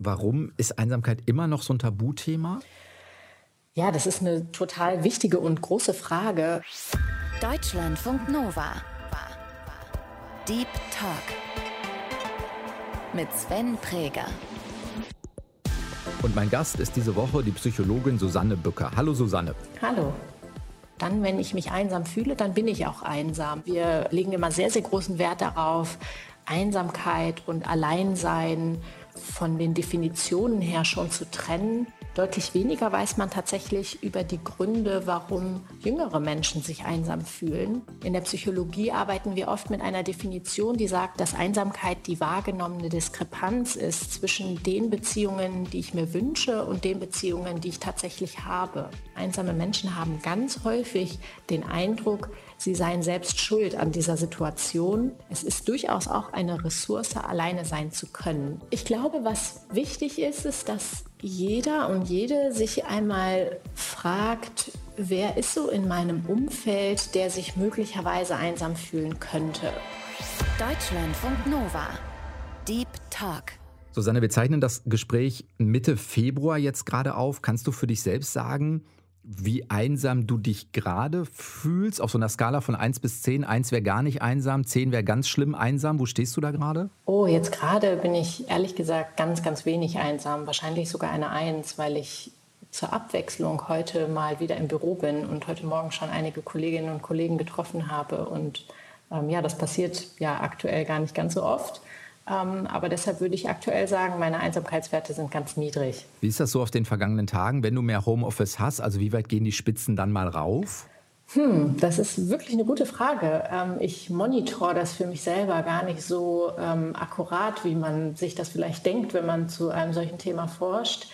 Warum ist Einsamkeit immer noch so ein Tabuthema? Ja, das ist eine total wichtige und große Frage. Deutschlandfunk Nova. Deep Talk. Mit Sven Präger. Und mein Gast ist diese Woche die Psychologin Susanne Bücker. Hallo Susanne. Hallo. Dann, wenn ich mich einsam fühle, dann bin ich auch einsam. Wir legen immer sehr, sehr großen Wert darauf, Einsamkeit und Alleinsein von den Definitionen her schon zu trennen. Deutlich weniger weiß man tatsächlich über die Gründe, warum jüngere Menschen sich einsam fühlen. In der Psychologie arbeiten wir oft mit einer Definition, die sagt, dass Einsamkeit die wahrgenommene Diskrepanz ist zwischen den Beziehungen, die ich mir wünsche und den Beziehungen, die ich tatsächlich habe. Einsame Menschen haben ganz häufig den Eindruck, sie seien selbst schuld an dieser Situation. Es ist durchaus auch eine Ressource, alleine sein zu können. Ich glaube, was wichtig ist, ist, dass jeder und jede sich einmal fragt, wer ist so in meinem Umfeld, der sich möglicherweise einsam fühlen könnte. Deutschlandfunk Nova. Deep Talk. Susanne, wir zeichnen das Gespräch Mitte Februar jetzt gerade auf. Kannst du für dich selbst sagen, wie einsam du dich gerade fühlst, auf so einer Skala von 1 bis 10. 1 wäre gar nicht einsam, 10 wäre ganz schlimm einsam. Wo stehst du da gerade? Oh, jetzt gerade bin ich ehrlich gesagt ganz, ganz wenig einsam. Wahrscheinlich sogar eine 1, weil ich zur Abwechslung heute mal wieder im Büro bin und heute Morgen schon einige Kolleginnen und Kollegen getroffen habe. Und ähm, ja, das passiert ja aktuell gar nicht ganz so oft. Ähm, aber deshalb würde ich aktuell sagen, meine Einsamkeitswerte sind ganz niedrig. Wie ist das so auf den vergangenen Tagen, wenn du mehr Homeoffice hast? Also wie weit gehen die Spitzen dann mal rauf? Hm, das ist wirklich eine gute Frage. Ähm, ich monitor das für mich selber gar nicht so ähm, akkurat, wie man sich das vielleicht denkt, wenn man zu einem solchen Thema forscht.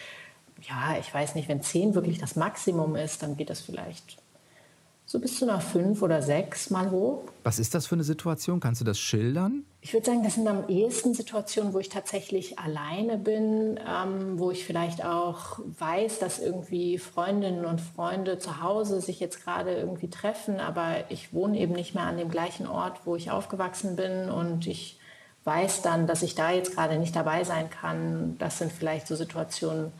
Ja, ich weiß nicht, wenn 10 wirklich das Maximum ist, dann geht das vielleicht so bis zu einer 5 oder 6 mal hoch. Was ist das für eine Situation? Kannst du das schildern? Ich würde sagen, das sind am ehesten Situationen, wo ich tatsächlich alleine bin, ähm, wo ich vielleicht auch weiß, dass irgendwie Freundinnen und Freunde zu Hause sich jetzt gerade irgendwie treffen, aber ich wohne eben nicht mehr an dem gleichen Ort, wo ich aufgewachsen bin und ich weiß dann, dass ich da jetzt gerade nicht dabei sein kann. Das sind vielleicht so Situationen,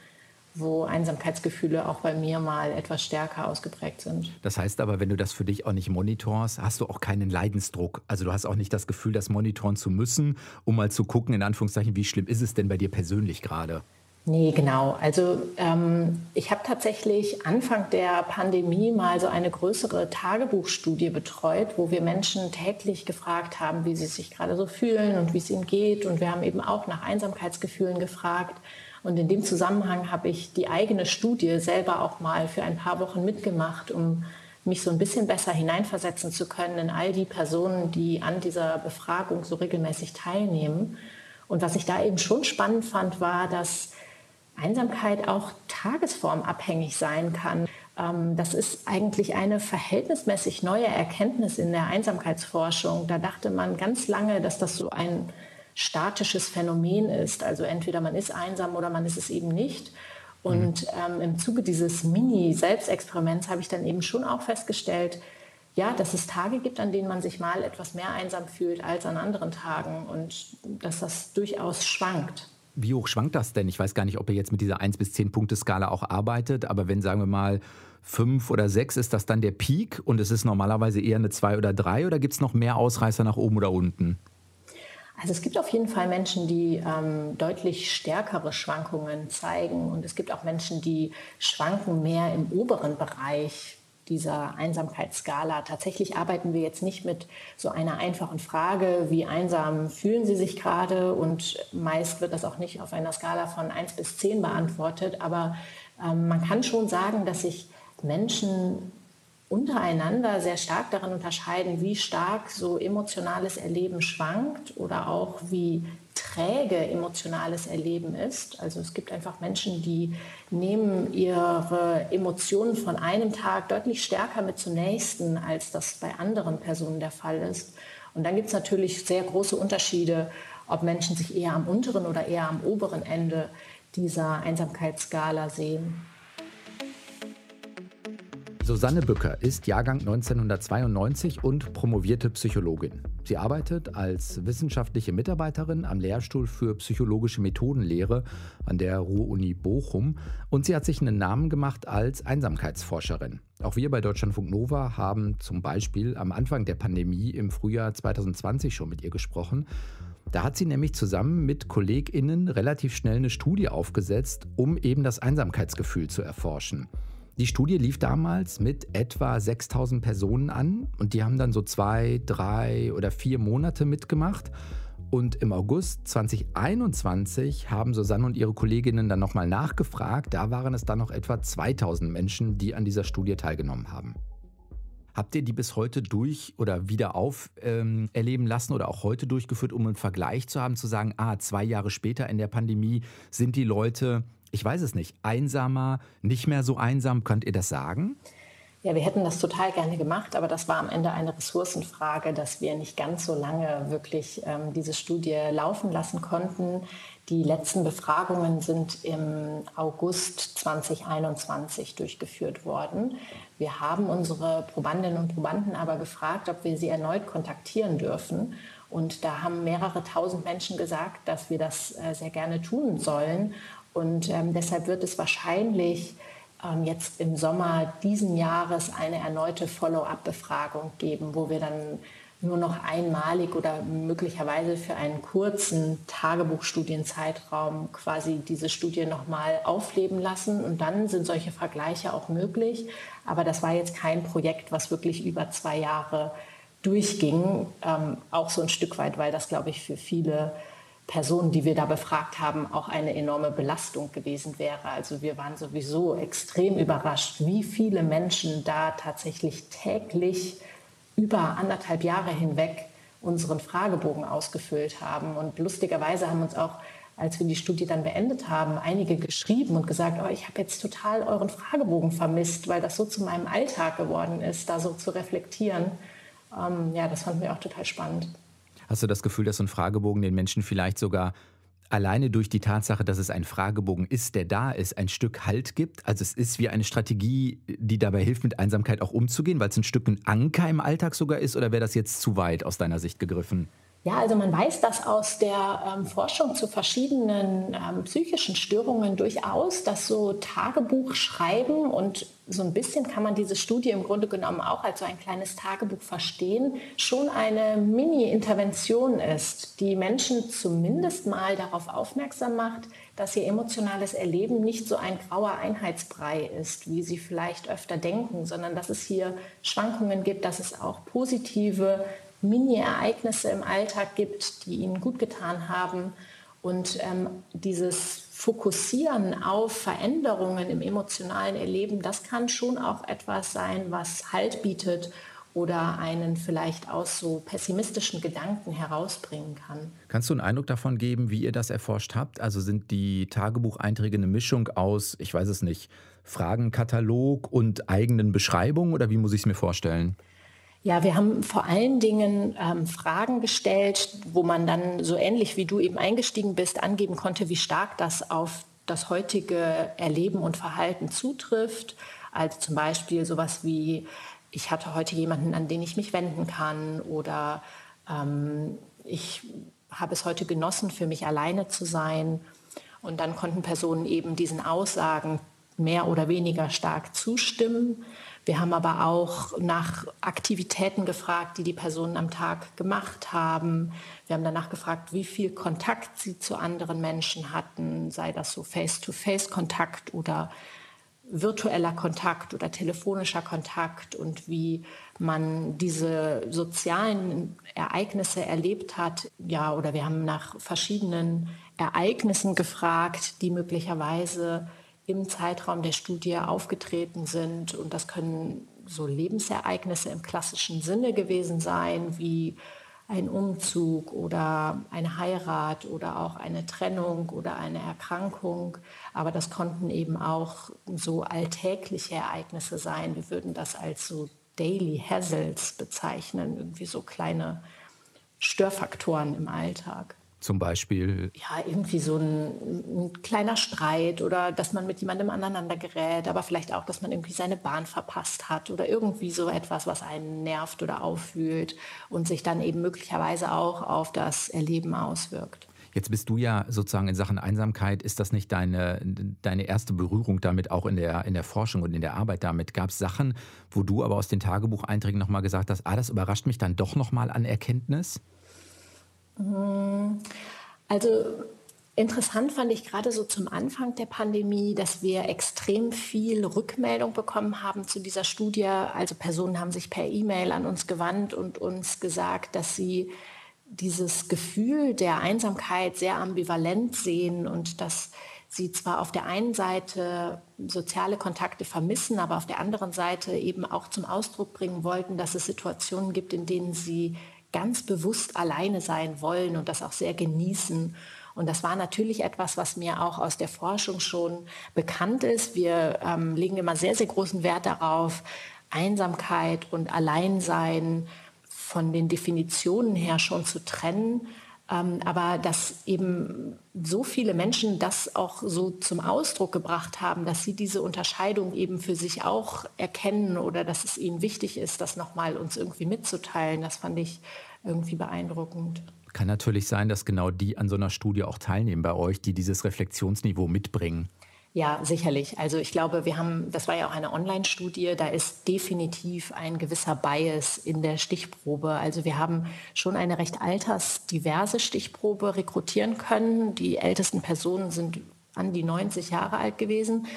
wo Einsamkeitsgefühle auch bei mir mal etwas stärker ausgeprägt sind. Das heißt aber, wenn du das für dich auch nicht monitorst, hast du auch keinen Leidensdruck. Also du hast auch nicht das Gefühl, das monitoren zu müssen, um mal zu gucken, in Anführungszeichen, wie schlimm ist es denn bei dir persönlich gerade? Nee, genau. Also ähm, ich habe tatsächlich Anfang der Pandemie mal so eine größere Tagebuchstudie betreut, wo wir Menschen täglich gefragt haben, wie sie sich gerade so fühlen und wie es ihnen geht. Und wir haben eben auch nach Einsamkeitsgefühlen gefragt. Und in dem Zusammenhang habe ich die eigene Studie selber auch mal für ein paar Wochen mitgemacht, um mich so ein bisschen besser hineinversetzen zu können in all die Personen, die an dieser Befragung so regelmäßig teilnehmen. Und was ich da eben schon spannend fand, war, dass Einsamkeit auch tagesformabhängig sein kann. Ähm, das ist eigentlich eine verhältnismäßig neue Erkenntnis in der Einsamkeitsforschung. Da dachte man ganz lange, dass das so ein statisches Phänomen ist. Also entweder man ist einsam oder man ist es eben nicht. Und mhm. ähm, im Zuge dieses Mini-Selbstexperiments habe ich dann eben schon auch festgestellt, ja, dass es Tage gibt, an denen man sich mal etwas mehr einsam fühlt als an anderen Tagen und dass das durchaus schwankt. Wie hoch schwankt das denn? Ich weiß gar nicht, ob ihr jetzt mit dieser 1 bis 10 Punkte Skala auch arbeitet, aber wenn sagen wir mal 5 oder 6, ist das dann der Peak und es ist normalerweise eher eine 2 oder 3 oder gibt es noch mehr Ausreißer nach oben oder unten? Also es gibt auf jeden Fall Menschen, die ähm, deutlich stärkere Schwankungen zeigen. Und es gibt auch Menschen, die schwanken mehr im oberen Bereich dieser Einsamkeitsskala. Tatsächlich arbeiten wir jetzt nicht mit so einer einfachen Frage, wie einsam fühlen Sie sich gerade? Und meist wird das auch nicht auf einer Skala von 1 bis 10 beantwortet, aber ähm, man kann schon sagen, dass sich Menschen untereinander sehr stark darin unterscheiden, wie stark so emotionales Erleben schwankt oder auch wie träge emotionales Erleben ist. Also es gibt einfach Menschen, die nehmen ihre Emotionen von einem Tag deutlich stärker mit zum nächsten, als das bei anderen Personen der Fall ist. Und dann gibt es natürlich sehr große Unterschiede, ob Menschen sich eher am unteren oder eher am oberen Ende dieser Einsamkeitsskala sehen. Susanne Bücker ist Jahrgang 1992 und promovierte Psychologin. Sie arbeitet als wissenschaftliche Mitarbeiterin am Lehrstuhl für psychologische Methodenlehre an der Ruhr-Uni Bochum und sie hat sich einen Namen gemacht als Einsamkeitsforscherin. Auch wir bei Deutschlandfunk Nova haben zum Beispiel am Anfang der Pandemie im Frühjahr 2020 schon mit ihr gesprochen. Da hat sie nämlich zusammen mit KollegInnen relativ schnell eine Studie aufgesetzt, um eben das Einsamkeitsgefühl zu erforschen. Die Studie lief damals mit etwa 6000 Personen an und die haben dann so zwei, drei oder vier Monate mitgemacht. Und im August 2021 haben Susanne und ihre Kolleginnen dann nochmal nachgefragt. Da waren es dann noch etwa 2000 Menschen, die an dieser Studie teilgenommen haben. Habt ihr die bis heute durch oder wieder auferleben ähm, lassen oder auch heute durchgeführt, um einen Vergleich zu haben, zu sagen, ah, zwei Jahre später in der Pandemie sind die Leute ich weiß es nicht, einsamer, nicht mehr so einsam? Könnt ihr das sagen? Ja, wir hätten das total gerne gemacht, aber das war am Ende eine Ressourcenfrage, dass wir nicht ganz so lange wirklich ähm, diese Studie laufen lassen konnten. Die letzten Befragungen sind im August 2021 durchgeführt worden. Wir haben unsere Probandinnen und Probanden aber gefragt, ob wir sie erneut kontaktieren dürfen. Und da haben mehrere tausend Menschen gesagt, dass wir das äh, sehr gerne tun sollen. Und ähm, deshalb wird es wahrscheinlich ähm, jetzt im Sommer diesen Jahres eine erneute Follow-up-Befragung geben, wo wir dann nur noch einmalig oder möglicherweise für einen kurzen Tagebuchstudienzeitraum quasi diese Studie nochmal aufleben lassen. Und dann sind solche Vergleiche auch möglich. Aber das war jetzt kein Projekt, was wirklich über zwei Jahre durchging. Ähm, auch so ein Stück weit, weil das, glaube ich, für viele Personen, die wir da befragt haben, auch eine enorme Belastung gewesen wäre. Also wir waren sowieso extrem überrascht, wie viele Menschen da tatsächlich täglich über anderthalb Jahre hinweg unseren Fragebogen ausgefüllt haben. Und lustigerweise haben uns auch, als wir die Studie dann beendet haben, einige geschrieben und gesagt, oh, ich habe jetzt total euren Fragebogen vermisst, weil das so zu meinem Alltag geworden ist, da so zu reflektieren. Ähm, ja, das fanden wir auch total spannend. Hast du das Gefühl, dass so ein Fragebogen den Menschen vielleicht sogar alleine durch die Tatsache, dass es ein Fragebogen ist, der da ist, ein Stück Halt gibt? Also es ist wie eine Strategie, die dabei hilft, mit Einsamkeit auch umzugehen, weil es ein Stück ein Anker im Alltag sogar ist? Oder wäre das jetzt zu weit aus deiner Sicht gegriffen? Ja, also man weiß das aus der ähm, Forschung zu verschiedenen ähm, psychischen Störungen durchaus, dass so Tagebuch schreiben und so ein bisschen kann man diese Studie im Grunde genommen auch als so ein kleines Tagebuch verstehen, schon eine Mini-Intervention ist, die Menschen zumindest mal darauf aufmerksam macht, dass ihr emotionales Erleben nicht so ein grauer Einheitsbrei ist, wie sie vielleicht öfter denken, sondern dass es hier Schwankungen gibt, dass es auch positive Mini-Ereignisse im Alltag gibt, die ihnen gut getan haben. Und ähm, dieses Fokussieren auf Veränderungen im emotionalen Erleben, das kann schon auch etwas sein, was Halt bietet oder einen vielleicht aus so pessimistischen Gedanken herausbringen kann. Kannst du einen Eindruck davon geben, wie ihr das erforscht habt? Also sind die Tagebucheinträge eine Mischung aus, ich weiß es nicht, Fragenkatalog und eigenen Beschreibungen oder wie muss ich es mir vorstellen? Ja, wir haben vor allen Dingen ähm, Fragen gestellt, wo man dann so ähnlich wie du eben eingestiegen bist, angeben konnte, wie stark das auf das heutige Erleben und Verhalten zutrifft. Also zum Beispiel sowas wie, ich hatte heute jemanden, an den ich mich wenden kann oder ähm, ich habe es heute genossen, für mich alleine zu sein. Und dann konnten Personen eben diesen Aussagen mehr oder weniger stark zustimmen. Wir haben aber auch nach Aktivitäten gefragt, die die Personen am Tag gemacht haben. Wir haben danach gefragt, wie viel Kontakt sie zu anderen Menschen hatten, sei das so Face-to-Face-Kontakt oder virtueller Kontakt oder telefonischer Kontakt und wie man diese sozialen Ereignisse erlebt hat. Ja, oder wir haben nach verschiedenen Ereignissen gefragt, die möglicherweise im Zeitraum der Studie aufgetreten sind. Und das können so Lebensereignisse im klassischen Sinne gewesen sein, wie ein Umzug oder eine Heirat oder auch eine Trennung oder eine Erkrankung. Aber das konnten eben auch so alltägliche Ereignisse sein. Wir würden das als so Daily Hassles bezeichnen, irgendwie so kleine Störfaktoren im Alltag. Zum Beispiel? Ja, irgendwie so ein, ein, kleiner Streit oder dass man mit jemandem aneinander gerät, aber vielleicht auch, dass man irgendwie seine Bahn verpasst hat oder irgendwie so etwas, was einen nervt oder auffühlt und sich dann eben möglicherweise auch auf das Erleben auswirkt. Jetzt bist du ja sozusagen in Sachen Einsamkeit, ist das nicht deine, deine erste Berührung damit, auch in der, in der Forschung und in der Arbeit damit? Gab es Sachen, wo du aber aus den Tagebucheinträgen nochmal gesagt hast, ah, das überrascht mich dann doch nochmal an Erkenntnis? Also Interessant fand ich gerade so zum Anfang der Pandemie, dass wir extrem viel Rückmeldung bekommen haben zu dieser Studie. Also Personen haben sich per E-Mail an uns gewandt und uns gesagt, dass sie dieses Gefühl der Einsamkeit sehr ambivalent sehen und dass sie zwar auf der einen Seite soziale Kontakte vermissen, aber auf der anderen Seite eben auch zum Ausdruck bringen wollten, dass es Situationen gibt, in denen sie ganz bewusst alleine sein wollen und das auch sehr genießen. Und das war natürlich etwas, was mir auch aus der Forschung schon bekannt ist. Wir ähm, legen immer sehr, sehr großen Wert darauf, Einsamkeit und Alleinsein von den Definitionen her schon zu trennen. Ähm, aber dass eben so viele Menschen das auch so zum Ausdruck gebracht haben, dass sie diese Unterscheidung eben für sich auch erkennen oder dass es ihnen wichtig ist, das nochmal uns irgendwie mitzuteilen, das fand ich irgendwie beeindruckend. Kann natürlich sein, dass genau die an so einer Studie auch teilnehmen bei euch, die dieses Reflexionsniveau mitbringen. Ja, sicherlich. Also ich glaube, wir haben, das war ja auch eine Online-Studie, da ist definitiv ein gewisser Bias in der Stichprobe. Also wir haben schon eine recht altersdiverse Stichprobe rekrutieren können. Die ältesten Personen sind an die 90 Jahre alt gewesen.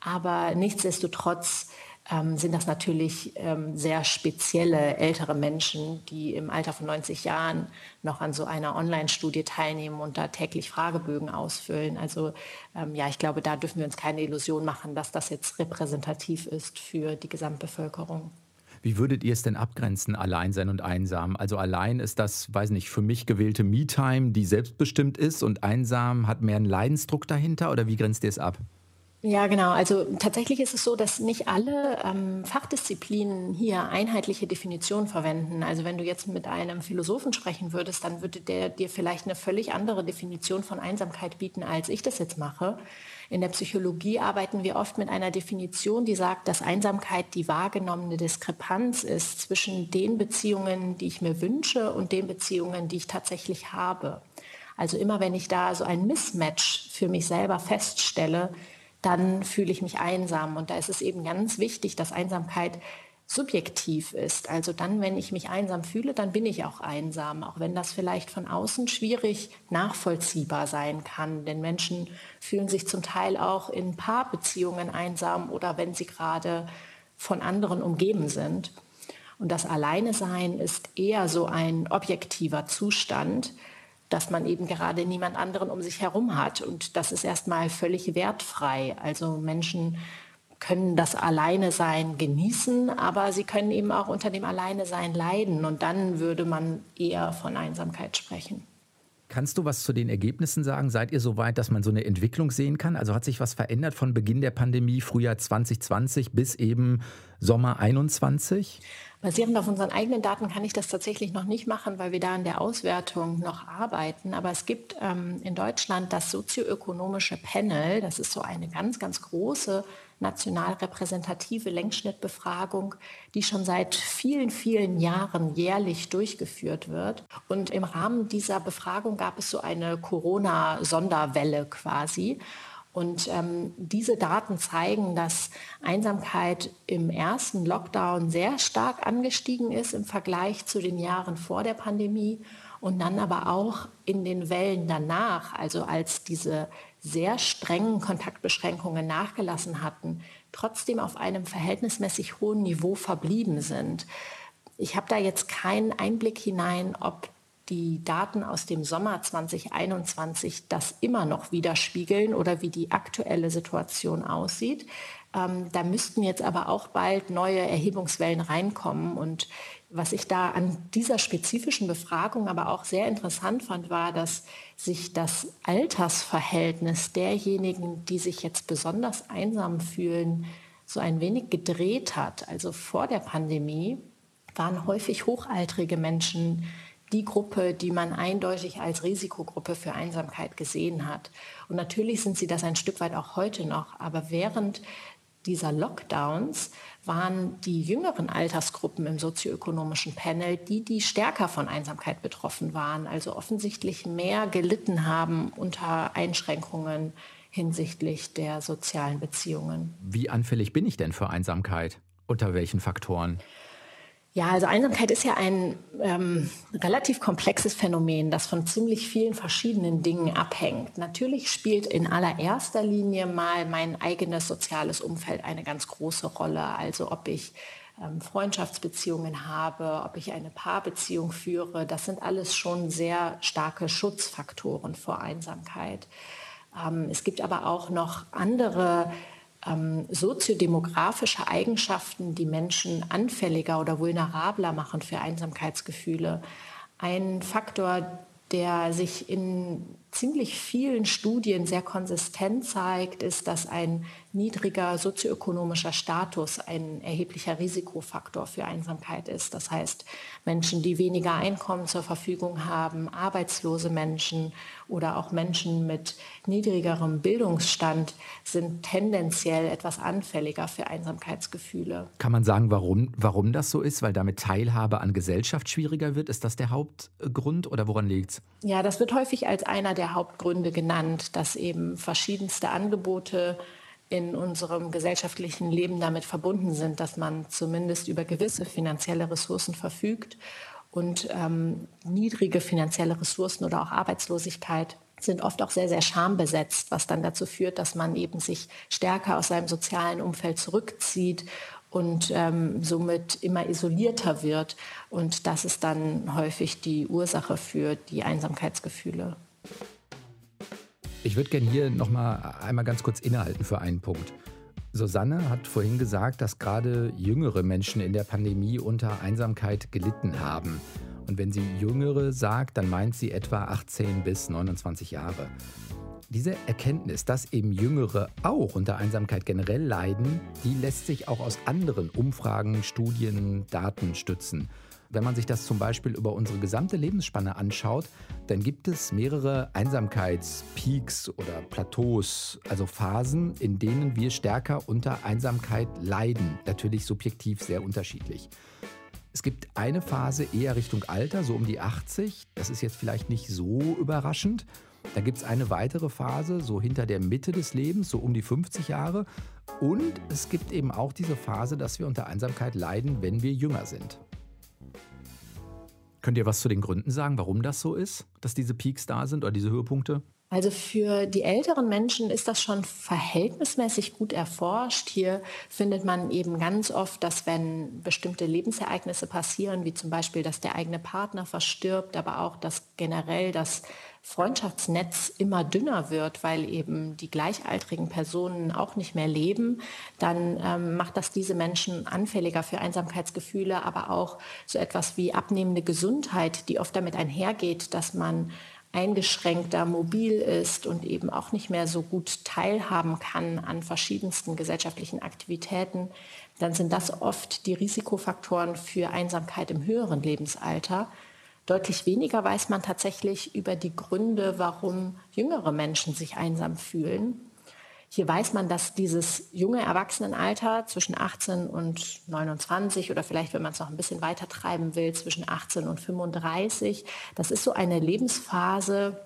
Aber nichtsdestotrotz ähm, sind das natürlich ähm, sehr spezielle ältere Menschen, die im Alter von 90 Jahren noch an so einer Online-Studie teilnehmen und da täglich Fragebögen ausfüllen. Also ähm, ja, ich glaube, da dürfen wir uns keine Illusion machen, dass das jetzt repräsentativ ist für die Gesamtbevölkerung. Wie würdet ihr es denn abgrenzen, allein sein und einsam? Also allein ist das, weiß nicht, für mich gewählte Me-Time, die selbstbestimmt ist und einsam hat mehr einen Leidensdruck dahinter oder wie grenzt ihr es ab? Ja, genau. Also tatsächlich ist es so, dass nicht alle ähm, Fachdisziplinen hier einheitliche Definitionen verwenden. Also wenn du jetzt mit einem Philosophen sprechen würdest, dann würde der dir vielleicht eine völlig andere Definition von Einsamkeit bieten, als ich das jetzt mache. In der Psychologie arbeiten wir oft mit einer Definition, die sagt, dass Einsamkeit die wahrgenommene Diskrepanz ist zwischen den Beziehungen, die ich mir wünsche und den Beziehungen, die ich tatsächlich habe. Also immer wenn ich da so ein Mismatch für mich selber feststelle, dann fühle ich mich einsam. Und da ist es eben ganz wichtig, dass Einsamkeit subjektiv ist. Also dann, wenn ich mich einsam fühle, dann bin ich auch einsam, auch wenn das vielleicht von außen schwierig nachvollziehbar sein kann. Denn Menschen fühlen sich zum Teil auch in Paarbeziehungen einsam oder wenn sie gerade von anderen umgeben sind. Und das Alleine sein ist eher so ein objektiver Zustand, dass man eben gerade niemand anderen um sich herum hat. Und das ist erstmal völlig wertfrei. Also Menschen können das Alleine-Sein genießen, aber sie können eben auch unter dem Alleine-Sein leiden. Und dann würde man eher von Einsamkeit sprechen. Kannst du was zu den Ergebnissen sagen? Seid ihr so weit, dass man so eine Entwicklung sehen kann? Also hat sich was verändert von Beginn der Pandemie, Frühjahr 2020 bis eben Sommer 21? Basierend auf unseren eigenen Daten kann ich das tatsächlich noch nicht machen, weil wir da an der Auswertung noch arbeiten. Aber es gibt ähm, in Deutschland das sozioökonomische Panel. Das ist so eine ganz, ganz große national repräsentative Längsschnittbefragung, die schon seit vielen, vielen Jahren jährlich durchgeführt wird. Und im Rahmen dieser Befragung gab es so eine Corona-Sonderwelle quasi. Und ähm, diese Daten zeigen, dass Einsamkeit im ersten Lockdown sehr stark angestiegen ist im Vergleich zu den Jahren vor der Pandemie und dann aber auch in den Wellen danach, also als diese sehr strengen Kontaktbeschränkungen nachgelassen hatten, trotzdem auf einem verhältnismäßig hohen Niveau verblieben sind. Ich habe da jetzt keinen Einblick hinein, ob die Daten aus dem Sommer 2021 das immer noch widerspiegeln oder wie die aktuelle Situation aussieht. Ähm, da müssten jetzt aber auch bald neue Erhebungswellen reinkommen. Und was ich da an dieser spezifischen Befragung aber auch sehr interessant fand, war, dass sich das Altersverhältnis derjenigen, die sich jetzt besonders einsam fühlen, so ein wenig gedreht hat. Also vor der Pandemie waren häufig hochaltrige Menschen die Gruppe, die man eindeutig als Risikogruppe für Einsamkeit gesehen hat. Und natürlich sind sie das ein Stück weit auch heute noch, aber während dieser Lockdowns waren die jüngeren Altersgruppen im sozioökonomischen Panel die, die stärker von Einsamkeit betroffen waren, also offensichtlich mehr gelitten haben unter Einschränkungen hinsichtlich der sozialen Beziehungen. Wie anfällig bin ich denn für Einsamkeit? Unter welchen Faktoren? Ja, also Einsamkeit ist ja ein ähm, relativ komplexes Phänomen, das von ziemlich vielen verschiedenen Dingen abhängt. Natürlich spielt in allererster Linie mal mein eigenes soziales Umfeld eine ganz große Rolle. Also ob ich ähm, Freundschaftsbeziehungen habe, ob ich eine Paarbeziehung führe, das sind alles schon sehr starke Schutzfaktoren vor Einsamkeit. Ähm, es gibt aber auch noch andere ähm, soziodemografische Eigenschaften, die Menschen anfälliger oder vulnerabler machen für Einsamkeitsgefühle. Ein Faktor, der sich in ziemlich vielen Studien sehr konsistent zeigt, ist, dass ein niedriger sozioökonomischer Status ein erheblicher Risikofaktor für Einsamkeit ist. Das heißt, Menschen, die weniger Einkommen zur Verfügung haben, arbeitslose Menschen oder auch Menschen mit niedrigerem Bildungsstand sind tendenziell etwas anfälliger für Einsamkeitsgefühle. Kann man sagen, warum, warum das so ist? Weil damit Teilhabe an Gesellschaft schwieriger wird? Ist das der Hauptgrund oder woran liegt es? Ja, das wird häufig als einer der Hauptgründe genannt, dass eben verschiedenste Angebote in unserem gesellschaftlichen Leben damit verbunden sind, dass man zumindest über gewisse finanzielle Ressourcen verfügt. Und ähm, niedrige finanzielle Ressourcen oder auch Arbeitslosigkeit sind oft auch sehr, sehr schambesetzt, was dann dazu führt, dass man eben sich stärker aus seinem sozialen Umfeld zurückzieht und ähm, somit immer isolierter wird. Und das ist dann häufig die Ursache für die Einsamkeitsgefühle. Ich würde gerne hier nochmal einmal ganz kurz innehalten für einen Punkt. Susanne hat vorhin gesagt, dass gerade jüngere Menschen in der Pandemie unter Einsamkeit gelitten haben. Und wenn sie jüngere sagt, dann meint sie etwa 18 bis 29 Jahre. Diese Erkenntnis, dass eben Jüngere auch unter Einsamkeit generell leiden, die lässt sich auch aus anderen Umfragen, Studien, Daten stützen. Wenn man sich das zum Beispiel über unsere gesamte Lebensspanne anschaut, dann gibt es mehrere Einsamkeitspeaks oder Plateaus, also Phasen, in denen wir stärker unter Einsamkeit leiden. Natürlich subjektiv sehr unterschiedlich. Es gibt eine Phase eher Richtung Alter, so um die 80. Das ist jetzt vielleicht nicht so überraschend. Da gibt es eine weitere Phase, so hinter der Mitte des Lebens, so um die 50 Jahre. Und es gibt eben auch diese Phase, dass wir unter Einsamkeit leiden, wenn wir jünger sind. Könnt ihr was zu den Gründen sagen, warum das so ist, dass diese Peaks da sind oder diese Höhepunkte? Also für die älteren Menschen ist das schon verhältnismäßig gut erforscht. Hier findet man eben ganz oft, dass wenn bestimmte Lebensereignisse passieren, wie zum Beispiel, dass der eigene Partner verstirbt, aber auch, dass generell das Freundschaftsnetz immer dünner wird, weil eben die gleichaltrigen Personen auch nicht mehr leben, dann ähm, macht das diese Menschen anfälliger für Einsamkeitsgefühle, aber auch so etwas wie abnehmende Gesundheit, die oft damit einhergeht, dass man eingeschränkter mobil ist und eben auch nicht mehr so gut teilhaben kann an verschiedensten gesellschaftlichen Aktivitäten, dann sind das oft die Risikofaktoren für Einsamkeit im höheren Lebensalter. Deutlich weniger weiß man tatsächlich über die Gründe, warum jüngere Menschen sich einsam fühlen. Hier weiß man, dass dieses junge Erwachsenenalter zwischen 18 und 29 oder vielleicht, wenn man es noch ein bisschen weiter treiben will, zwischen 18 und 35, das ist so eine Lebensphase,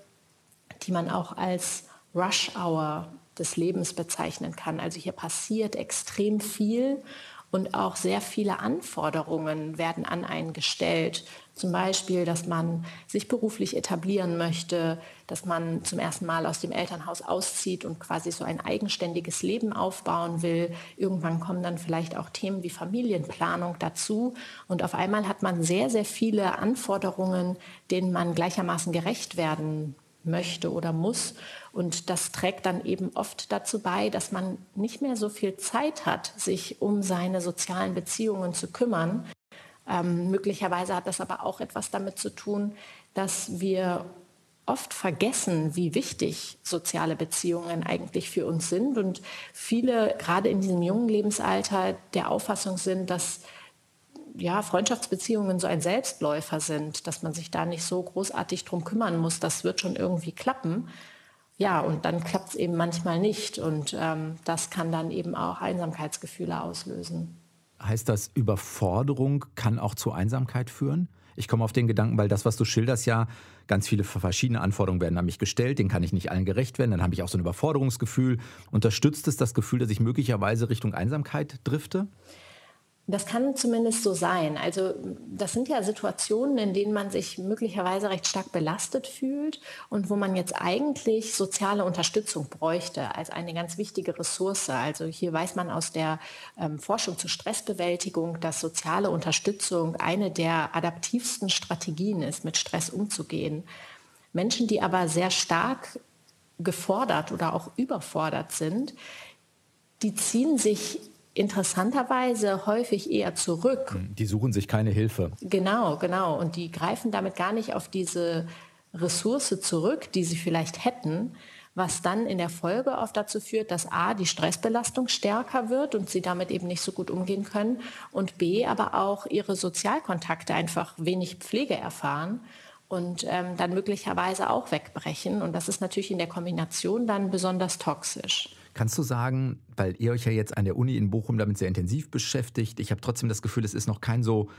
die man auch als Rush Hour des Lebens bezeichnen kann. Also hier passiert extrem viel und auch sehr viele Anforderungen werden an einen gestellt. Zum Beispiel, dass man sich beruflich etablieren möchte, dass man zum ersten Mal aus dem Elternhaus auszieht und quasi so ein eigenständiges Leben aufbauen will. Irgendwann kommen dann vielleicht auch Themen wie Familienplanung dazu. Und auf einmal hat man sehr, sehr viele Anforderungen, denen man gleichermaßen gerecht werden möchte oder muss. Und das trägt dann eben oft dazu bei, dass man nicht mehr so viel Zeit hat, sich um seine sozialen Beziehungen zu kümmern. Ähm, möglicherweise hat das aber auch etwas damit zu tun, dass wir oft vergessen, wie wichtig soziale Beziehungen eigentlich für uns sind und viele gerade in diesem jungen Lebensalter der Auffassung sind, dass ja, Freundschaftsbeziehungen so ein Selbstläufer sind, dass man sich da nicht so großartig drum kümmern muss, das wird schon irgendwie klappen. Ja, und dann klappt es eben manchmal nicht. Und ähm, das kann dann eben auch Einsamkeitsgefühle auslösen. Heißt das, Überforderung kann auch zu Einsamkeit führen? Ich komme auf den Gedanken, weil das, was du schilderst, ja ganz viele verschiedene Anforderungen werden an mich gestellt, denen kann ich nicht allen gerecht werden, dann habe ich auch so ein Überforderungsgefühl. Unterstützt es das Gefühl, dass ich möglicherweise Richtung Einsamkeit drifte? Das kann zumindest so sein. Also das sind ja Situationen, in denen man sich möglicherweise recht stark belastet fühlt und wo man jetzt eigentlich soziale Unterstützung bräuchte als eine ganz wichtige Ressource. Also hier weiß man aus der ähm, Forschung zur Stressbewältigung, dass soziale Unterstützung eine der adaptivsten Strategien ist, mit Stress umzugehen. Menschen, die aber sehr stark gefordert oder auch überfordert sind, die ziehen sich interessanterweise häufig eher zurück. Hm, die suchen sich keine Hilfe. Genau, genau. Und die greifen damit gar nicht auf diese Ressource zurück, die sie vielleicht hätten, was dann in der Folge oft dazu führt, dass A, die Stressbelastung stärker wird und sie damit eben nicht so gut umgehen können und B, aber auch ihre Sozialkontakte einfach wenig Pflege erfahren und ähm, dann möglicherweise auch wegbrechen. Und das ist natürlich in der Kombination dann besonders toxisch. Kannst du sagen, weil ihr euch ja jetzt an der Uni in Bochum damit sehr intensiv beschäftigt, ich habe trotzdem das Gefühl, es ist noch kein so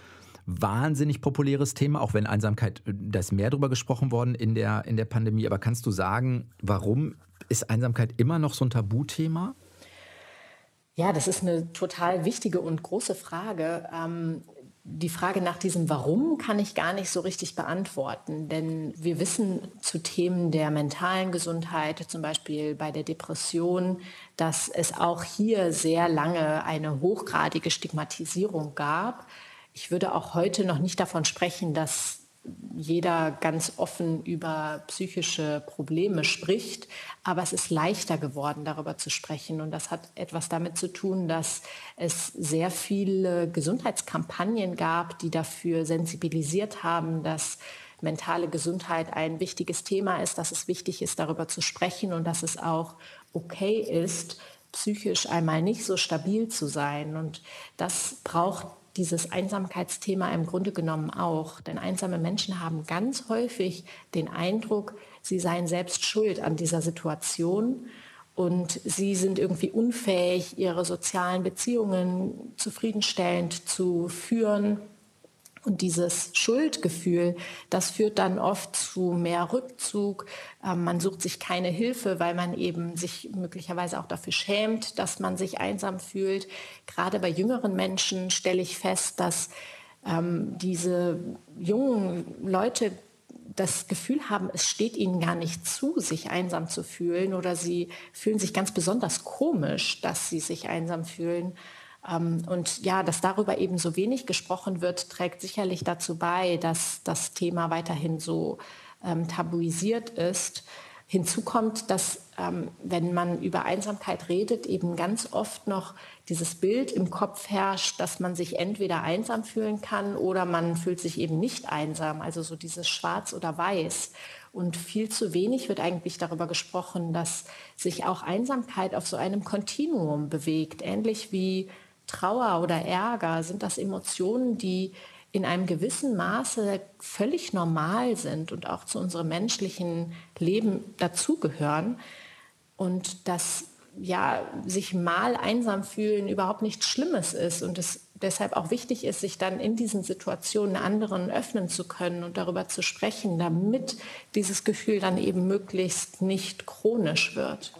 wahnsinnig populäres Thema, auch wenn Einsamkeit, äh, da ist mehr drüber gesprochen worden in der, in der Pandemie. Aber kannst du sagen, warum ist Einsamkeit immer noch so ein Tabuthema? Ja, das ist eine total wichtige und große Frage. Die Frage nach diesem Warum kann ich gar nicht so richtig beantworten, denn wir wissen zu Themen der mentalen Gesundheit, zum Beispiel bei der Depression, dass es auch hier sehr lange eine hochgradige Stigmatisierung gab. Ich würde auch heute noch nicht davon sprechen, dass jeder ganz offen über psychische Probleme spricht, aber es ist leichter geworden, darüber zu sprechen. Und das hat etwas damit zu tun, dass es sehr viele Gesundheitskampagnen gab, die dafür sensibilisiert haben, dass mentale Gesundheit ein wichtiges Thema ist, dass es wichtig ist, darüber zu sprechen und dass es auch okay ist, psychisch einmal nicht so stabil zu sein. Und das braucht dieses Einsamkeitsthema im Grunde genommen auch. Denn einsame Menschen haben ganz häufig den Eindruck, sie seien selbst schuld an dieser Situation und sie sind irgendwie unfähig, ihre sozialen Beziehungen zufriedenstellend zu führen und dieses Schuldgefühl, das führt dann oft zu mehr Rückzug. Ähm, man sucht sich keine Hilfe, weil man eben sich möglicherweise auch dafür schämt, dass man sich einsam fühlt. Gerade bei jüngeren Menschen stelle ich fest, dass ähm, diese jungen Leute das Gefühl haben, es steht ihnen gar nicht zu, sich einsam zu fühlen oder sie fühlen sich ganz besonders komisch, dass sie sich einsam fühlen. Ähm, und ja, dass darüber eben so wenig gesprochen wird, trägt sicherlich dazu bei, dass das Thema weiterhin so ähm, tabuisiert ist. Hinzu kommt, dass ähm, wenn man über Einsamkeit redet, eben ganz oft noch dieses Bild im Kopf herrscht, dass man sich entweder einsam fühlen kann oder man fühlt sich eben nicht einsam, also so dieses Schwarz oder Weiß. Und viel zu wenig wird eigentlich darüber gesprochen, dass sich auch Einsamkeit auf so einem Kontinuum bewegt, ähnlich wie Trauer oder Ärger, sind das Emotionen, die in einem gewissen Maße völlig normal sind und auch zu unserem menschlichen Leben dazugehören. Und dass ja, sich mal einsam fühlen überhaupt nichts Schlimmes ist und es deshalb auch wichtig ist, sich dann in diesen Situationen anderen öffnen zu können und darüber zu sprechen, damit dieses Gefühl dann eben möglichst nicht chronisch wird.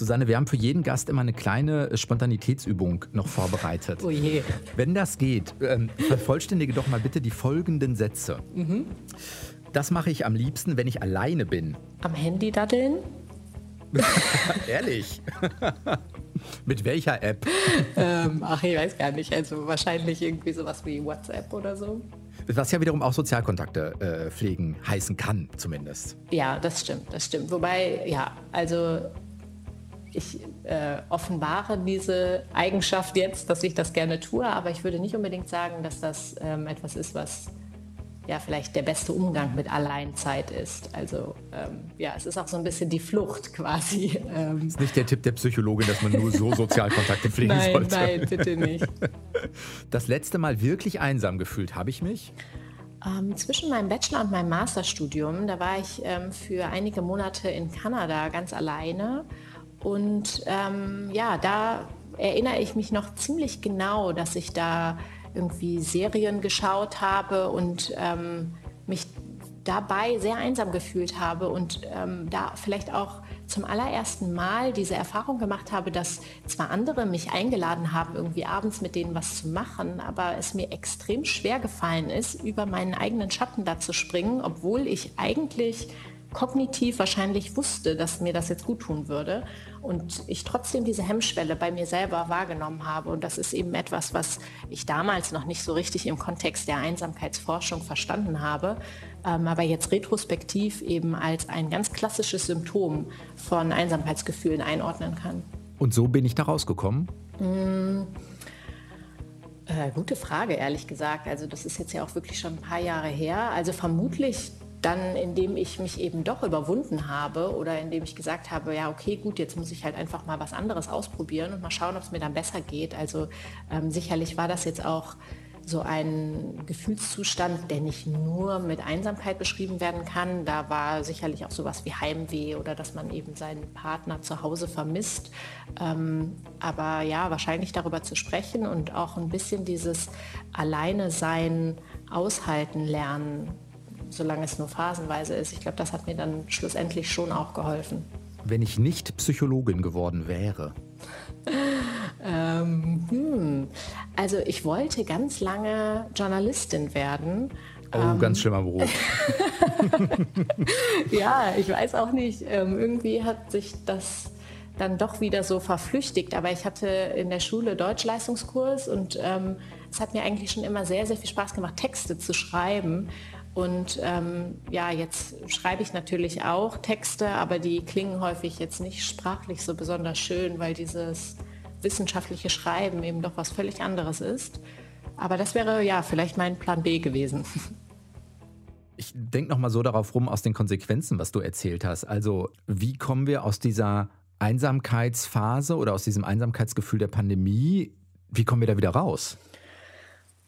Susanne, wir haben für jeden Gast immer eine kleine Spontanitätsübung noch vorbereitet. Oh je. Wenn das geht, ähm, vervollständige doch mal bitte die folgenden Sätze. Mhm. Das mache ich am liebsten, wenn ich alleine bin. Am Handy daddeln? Ehrlich? Mit welcher App? Ähm, ach, ich weiß gar nicht. Also wahrscheinlich irgendwie sowas wie WhatsApp oder so. Was ja wiederum auch Sozialkontakte äh, pflegen heißen kann, zumindest. Ja, das stimmt, das stimmt. Wobei, ja, also ich äh, offenbare diese Eigenschaft jetzt, dass ich das gerne tue, aber ich würde nicht unbedingt sagen, dass das ähm, etwas ist, was ja vielleicht der beste Umgang mit Alleinzeit ist. Also ähm, ja, es ist auch so ein bisschen die Flucht quasi. Ähm. Ist nicht der Tipp der Psychologin, dass man nur so Sozialkontakte pflegen nein, sollte. Nein, bitte nicht. Das letzte Mal wirklich einsam gefühlt habe ich mich? Ähm, zwischen meinem Bachelor und meinem Masterstudium, da war ich ähm, für einige Monate in Kanada ganz alleine. Und ähm, ja, da erinnere ich mich noch ziemlich genau, dass ich da irgendwie Serien geschaut habe und ähm, mich dabei sehr einsam gefühlt habe und ähm, da vielleicht auch zum allerersten Mal diese Erfahrung gemacht habe, dass zwar andere mich eingeladen haben, irgendwie abends mit denen was zu machen, aber es mir extrem schwer gefallen ist, über meinen eigenen Schatten da zu springen, obwohl ich eigentlich kognitiv wahrscheinlich wusste, dass mir das jetzt gut tun würde und ich trotzdem diese Hemmschwelle bei mir selber wahrgenommen habe. Und das ist eben etwas, was ich damals noch nicht so richtig im Kontext der Einsamkeitsforschung verstanden habe, ähm, aber jetzt retrospektiv eben als ein ganz klassisches Symptom von Einsamkeitsgefühlen einordnen kann. Und so bin ich da rausgekommen? Mmh. Äh, gute Frage, ehrlich gesagt. Also das ist jetzt ja auch wirklich schon ein paar Jahre her. Also vermutlich dann, indem ich mich eben doch überwunden habe oder indem ich gesagt habe, ja, okay, gut, jetzt muss ich halt einfach mal was anderes ausprobieren und mal schauen, ob es mir dann besser geht. Also ähm, sicherlich war das jetzt auch so ein Gefühlszustand, der nicht nur mit Einsamkeit beschrieben werden kann. Da war sicherlich auch sowas wie Heimweh oder dass man eben seinen Partner zu Hause vermisst. Ähm, aber ja, wahrscheinlich darüber zu sprechen und auch ein bisschen dieses Alleine sein, aushalten lernen solange es nur phasenweise ist. Ich glaube, das hat mir dann schlussendlich schon auch geholfen. Wenn ich nicht Psychologin geworden wäre? ähm, hm. Also ich wollte ganz lange Journalistin werden. Oh, ähm, ganz schlimmer Beruf. ja, ich weiß auch nicht. Ähm, irgendwie hat sich das dann doch wieder so verflüchtigt. Aber ich hatte in der Schule Deutschleistungskurs und ähm, es hat mir eigentlich schon immer sehr, sehr viel Spaß gemacht, Texte zu schreiben. Und ähm, ja, jetzt schreibe ich natürlich auch Texte, aber die klingen häufig jetzt nicht sprachlich so besonders schön, weil dieses wissenschaftliche Schreiben eben doch was völlig anderes ist. Aber das wäre ja vielleicht mein Plan B gewesen. Ich denke noch mal so darauf rum aus den Konsequenzen, was du erzählt hast. Also wie kommen wir aus dieser Einsamkeitsphase oder aus diesem Einsamkeitsgefühl der Pandemie, wie kommen wir da wieder raus?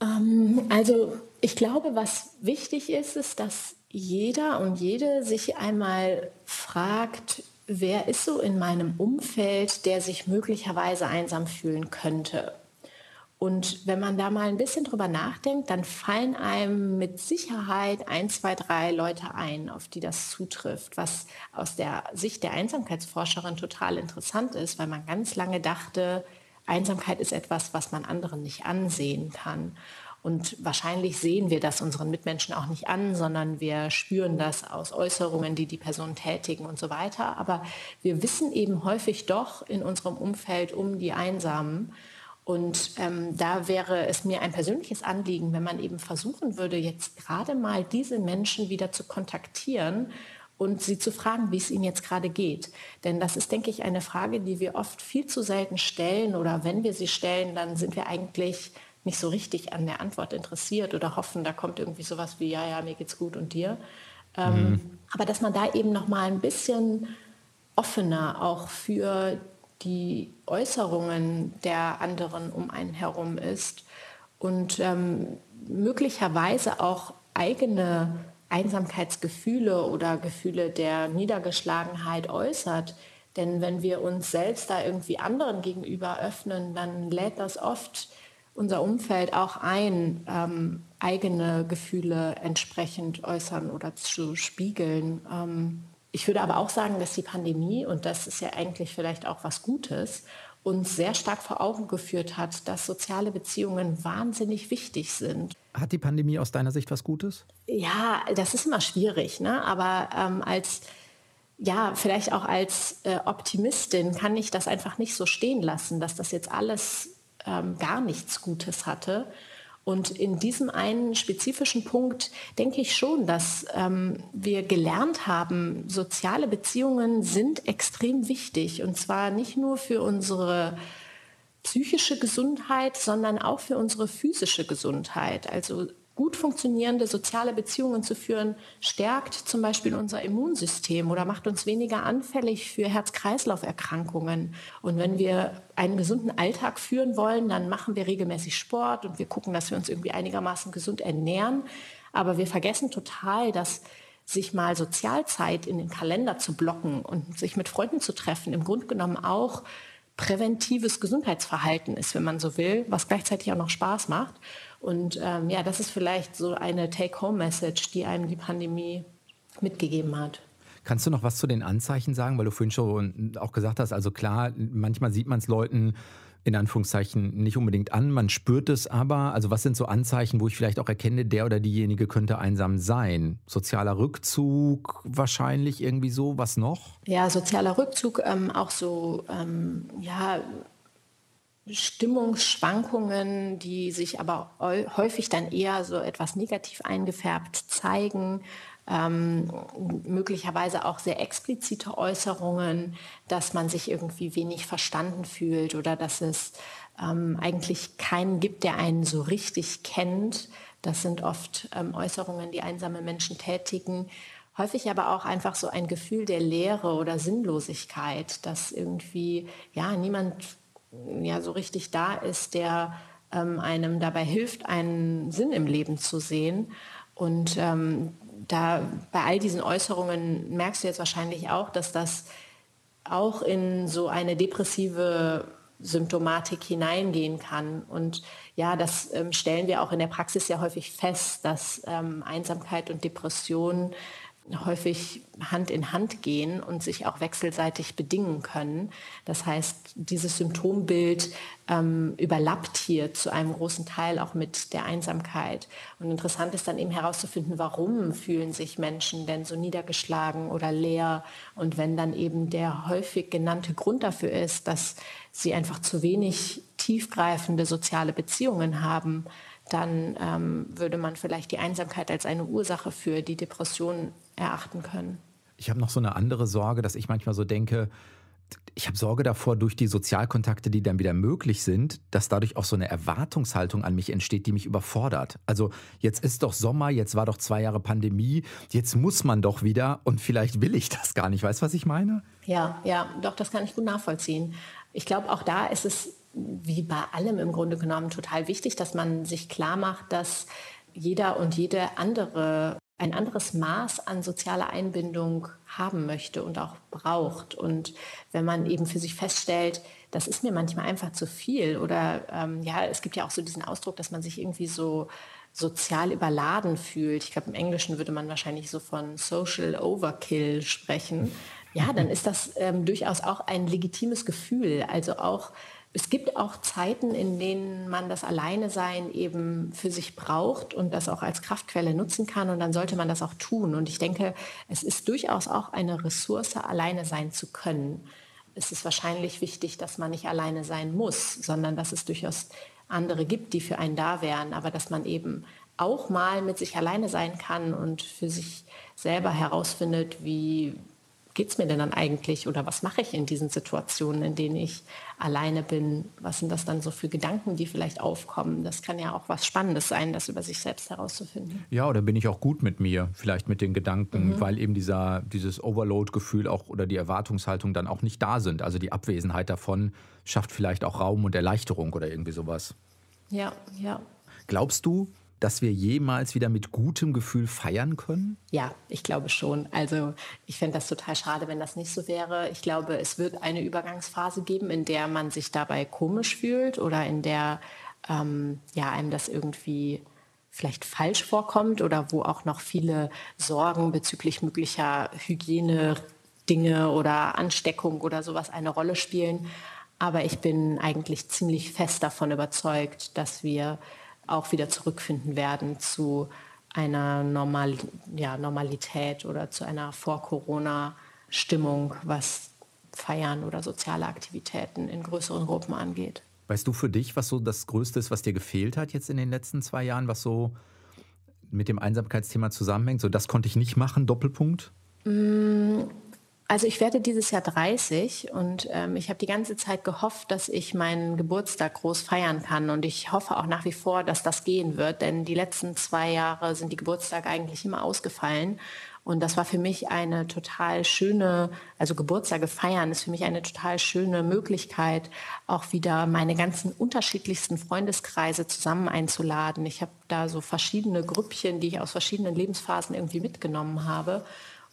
Ähm, also ich glaube, was wichtig ist, ist, dass jeder und jede sich einmal fragt, wer ist so in meinem Umfeld, der sich möglicherweise einsam fühlen könnte. Und wenn man da mal ein bisschen drüber nachdenkt, dann fallen einem mit Sicherheit ein, zwei, drei Leute ein, auf die das zutrifft, was aus der Sicht der Einsamkeitsforscherin total interessant ist, weil man ganz lange dachte, Einsamkeit ist etwas, was man anderen nicht ansehen kann. Und wahrscheinlich sehen wir das unseren Mitmenschen auch nicht an, sondern wir spüren das aus Äußerungen, die die Personen tätigen und so weiter. Aber wir wissen eben häufig doch in unserem Umfeld um die Einsamen. Und ähm, da wäre es mir ein persönliches Anliegen, wenn man eben versuchen würde, jetzt gerade mal diese Menschen wieder zu kontaktieren und sie zu fragen, wie es ihnen jetzt gerade geht. Denn das ist, denke ich, eine Frage, die wir oft viel zu selten stellen oder wenn wir sie stellen, dann sind wir eigentlich nicht so richtig an der Antwort interessiert oder hoffen, da kommt irgendwie sowas wie, ja, ja, mir geht's gut und dir. Ähm, mhm. Aber dass man da eben noch mal ein bisschen offener auch für die Äußerungen der anderen um einen herum ist und ähm, möglicherweise auch eigene Einsamkeitsgefühle oder Gefühle der Niedergeschlagenheit äußert. Denn wenn wir uns selbst da irgendwie anderen gegenüber öffnen, dann lädt das oft unser Umfeld auch ein, ähm, eigene Gefühle entsprechend äußern oder zu spiegeln. Ähm, ich würde aber auch sagen, dass die Pandemie, und das ist ja eigentlich vielleicht auch was Gutes, uns sehr stark vor Augen geführt hat, dass soziale Beziehungen wahnsinnig wichtig sind. Hat die Pandemie aus deiner Sicht was Gutes? Ja, das ist immer schwierig, ne? aber ähm, als ja, vielleicht auch als äh, Optimistin kann ich das einfach nicht so stehen lassen, dass das jetzt alles ähm, gar nichts Gutes hatte. Und in diesem einen spezifischen Punkt denke ich schon, dass ähm, wir gelernt haben, soziale Beziehungen sind extrem wichtig. Und zwar nicht nur für unsere psychische Gesundheit, sondern auch für unsere physische Gesundheit. Also gut funktionierende soziale Beziehungen zu führen, stärkt zum Beispiel unser Immunsystem oder macht uns weniger anfällig für Herz-Kreislauf-Erkrankungen. Und wenn wir einen gesunden Alltag führen wollen, dann machen wir regelmäßig Sport und wir gucken, dass wir uns irgendwie einigermaßen gesund ernähren. Aber wir vergessen total, dass sich mal Sozialzeit in den Kalender zu blocken und sich mit Freunden zu treffen, im Grunde genommen auch präventives Gesundheitsverhalten ist, wenn man so will, was gleichzeitig auch noch Spaß macht. Und ähm, ja, das ist vielleicht so eine Take-Home-Message, die einem die Pandemie mitgegeben hat. Kannst du noch was zu den Anzeichen sagen, weil du vorhin schon auch gesagt hast, also klar, manchmal sieht man es Leuten in Anführungszeichen nicht unbedingt an, man spürt es aber. Also was sind so Anzeichen, wo ich vielleicht auch erkenne, der oder diejenige könnte einsam sein? Sozialer Rückzug wahrscheinlich irgendwie so, was noch? Ja, sozialer Rückzug, ähm, auch so, ähm, ja, Stimmungsschwankungen, die sich aber häufig dann eher so etwas negativ eingefärbt zeigen, ähm, möglicherweise auch sehr explizite Äußerungen, dass man sich irgendwie wenig verstanden fühlt oder dass es ähm, eigentlich keinen gibt, der einen so richtig kennt. Das sind oft ähm, Äußerungen, die einsame Menschen tätigen. Häufig aber auch einfach so ein Gefühl der Leere oder Sinnlosigkeit, dass irgendwie ja niemand ja so richtig da ist, der ähm, einem dabei hilft, einen Sinn im Leben zu sehen. Und ähm, da bei all diesen Äußerungen merkst du jetzt wahrscheinlich auch, dass das auch in so eine depressive Symptomatik hineingehen kann. Und ja, das ähm, stellen wir auch in der Praxis ja häufig fest, dass ähm, Einsamkeit und Depression häufig Hand in Hand gehen und sich auch wechselseitig bedingen können. Das heißt, dieses Symptombild ähm, überlappt hier zu einem großen Teil auch mit der Einsamkeit. Und interessant ist dann eben herauszufinden, warum fühlen sich Menschen denn so niedergeschlagen oder leer. Und wenn dann eben der häufig genannte Grund dafür ist, dass sie einfach zu wenig tiefgreifende soziale Beziehungen haben, dann ähm, würde man vielleicht die Einsamkeit als eine Ursache für die Depression erachten können. Ich habe noch so eine andere Sorge, dass ich manchmal so denke, ich habe Sorge davor, durch die Sozialkontakte, die dann wieder möglich sind, dass dadurch auch so eine Erwartungshaltung an mich entsteht, die mich überfordert. Also jetzt ist doch Sommer, jetzt war doch zwei Jahre Pandemie, jetzt muss man doch wieder und vielleicht will ich das gar nicht. Weißt du, was ich meine? Ja, ja, doch, das kann ich gut nachvollziehen. Ich glaube, auch da ist es wie bei allem im Grunde genommen total wichtig, dass man sich klar macht, dass jeder und jede andere ein anderes Maß an sozialer Einbindung haben möchte und auch braucht. Und wenn man eben für sich feststellt, das ist mir manchmal einfach zu viel oder ähm, ja, es gibt ja auch so diesen Ausdruck, dass man sich irgendwie so sozial überladen fühlt. Ich glaube, im Englischen würde man wahrscheinlich so von Social Overkill sprechen. Ja, dann ist das ähm, durchaus auch ein legitimes Gefühl. Also auch es gibt auch Zeiten, in denen man das Alleinesein eben für sich braucht und das auch als Kraftquelle nutzen kann und dann sollte man das auch tun. Und ich denke, es ist durchaus auch eine Ressource, alleine sein zu können. Es ist wahrscheinlich wichtig, dass man nicht alleine sein muss, sondern dass es durchaus andere gibt, die für einen da wären, aber dass man eben auch mal mit sich alleine sein kann und für sich selber herausfindet, wie, geht es mir denn dann eigentlich oder was mache ich in diesen Situationen, in denen ich alleine bin? Was sind das dann so für Gedanken, die vielleicht aufkommen? Das kann ja auch was Spannendes sein, das über sich selbst herauszufinden. Ja, oder bin ich auch gut mit mir, vielleicht mit den Gedanken, mhm. weil eben dieser, dieses Overload-Gefühl auch oder die Erwartungshaltung dann auch nicht da sind. Also die Abwesenheit davon schafft vielleicht auch Raum und Erleichterung oder irgendwie sowas. Ja, ja. Glaubst du, dass wir jemals wieder mit gutem Gefühl feiern können? Ja, ich glaube schon. Also ich fände das total schade, wenn das nicht so wäre. Ich glaube, es wird eine Übergangsphase geben, in der man sich dabei komisch fühlt oder in der ähm, ja, einem das irgendwie vielleicht falsch vorkommt oder wo auch noch viele Sorgen bezüglich möglicher Hygiene-Dinge oder Ansteckung oder sowas eine Rolle spielen. Aber ich bin eigentlich ziemlich fest davon überzeugt, dass wir auch wieder zurückfinden werden zu einer Normal ja, Normalität oder zu einer Vor-Corona-Stimmung, was Feiern oder soziale Aktivitäten in größeren Gruppen angeht. Weißt du für dich, was so das Größte ist, was dir gefehlt hat jetzt in den letzten zwei Jahren, was so mit dem Einsamkeitsthema zusammenhängt? So, das konnte ich nicht machen, Doppelpunkt? Mm, Also ich werde dieses Jahr 30 und ähm, ich habe die ganze Zeit gehofft, dass ich meinen Geburtstag groß feiern kann. Und ich hoffe auch nach wie vor, dass das gehen wird, denn die letzten zwei Jahre sind die Geburtstage eigentlich immer ausgefallen. Und das war für mich eine total schöne, also Geburtstage feiern ist für mich eine total schöne Möglichkeit, auch wieder meine ganzen unterschiedlichsten Freundeskreise zusammen einzuladen. Ich habe da so verschiedene Grüppchen, die ich aus verschiedenen Lebensphasen irgendwie mitgenommen habe.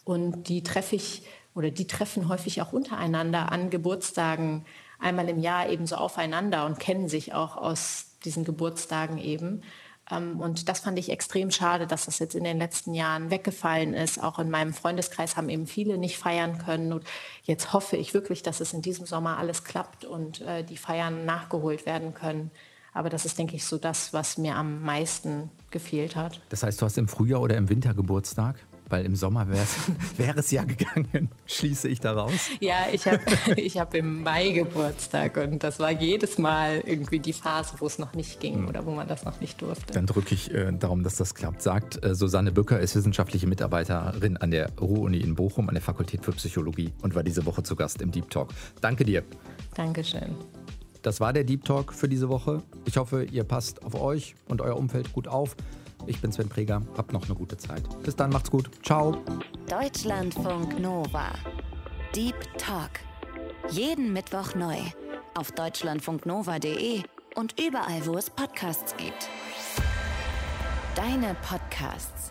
Und die treffe ich oder die treffen häufig auch untereinander an Geburtstagen einmal im Jahr eben so aufeinander und kennen sich auch aus diesen Geburtstagen eben. Ähm, und das fand ich extrem schade, dass das jetzt in den letzten Jahren weggefallen ist. Auch in meinem Freundeskreis haben eben viele nicht feiern können. Und jetzt hoffe ich wirklich, dass es in diesem Sommer alles klappt und äh, die Feiern nachgeholt werden können. Aber das ist, denke ich, so das, was mir am meisten gefehlt hat. Das heißt, du hast im Frühjahr oder im Winter Geburtstag? Weil im Sommer wäre es ja gegangen, schließe ich daraus. Ja, ich habe ich hab im Mai Geburtstag und das war jedes Mal irgendwie die Phase, wo es noch nicht ging hm. oder wo man das noch nicht durfte. Dann drücke ich äh, darum, dass das klappt. Sagt äh, Susanne Bücker, ist wissenschaftliche Mitarbeiterin an der Ruhr-Uni in Bochum, an der Fakultät für Psychologie und war diese Woche zu Gast im Deep Talk. Danke dir. Dankeschön. Das war der Deep Talk für diese Woche. Ich hoffe, ihr passt auf euch und euer Umfeld gut auf. Ich bin Sven Preger. Habt noch eine gute Zeit. Bis dann, macht's gut. Ciao. Deutschlandfunk Nova. Deep Talk. Jeden Mittwoch neu. Auf deutschlandfunknova.de und überall, wo es Podcasts gibt. Deine Podcasts.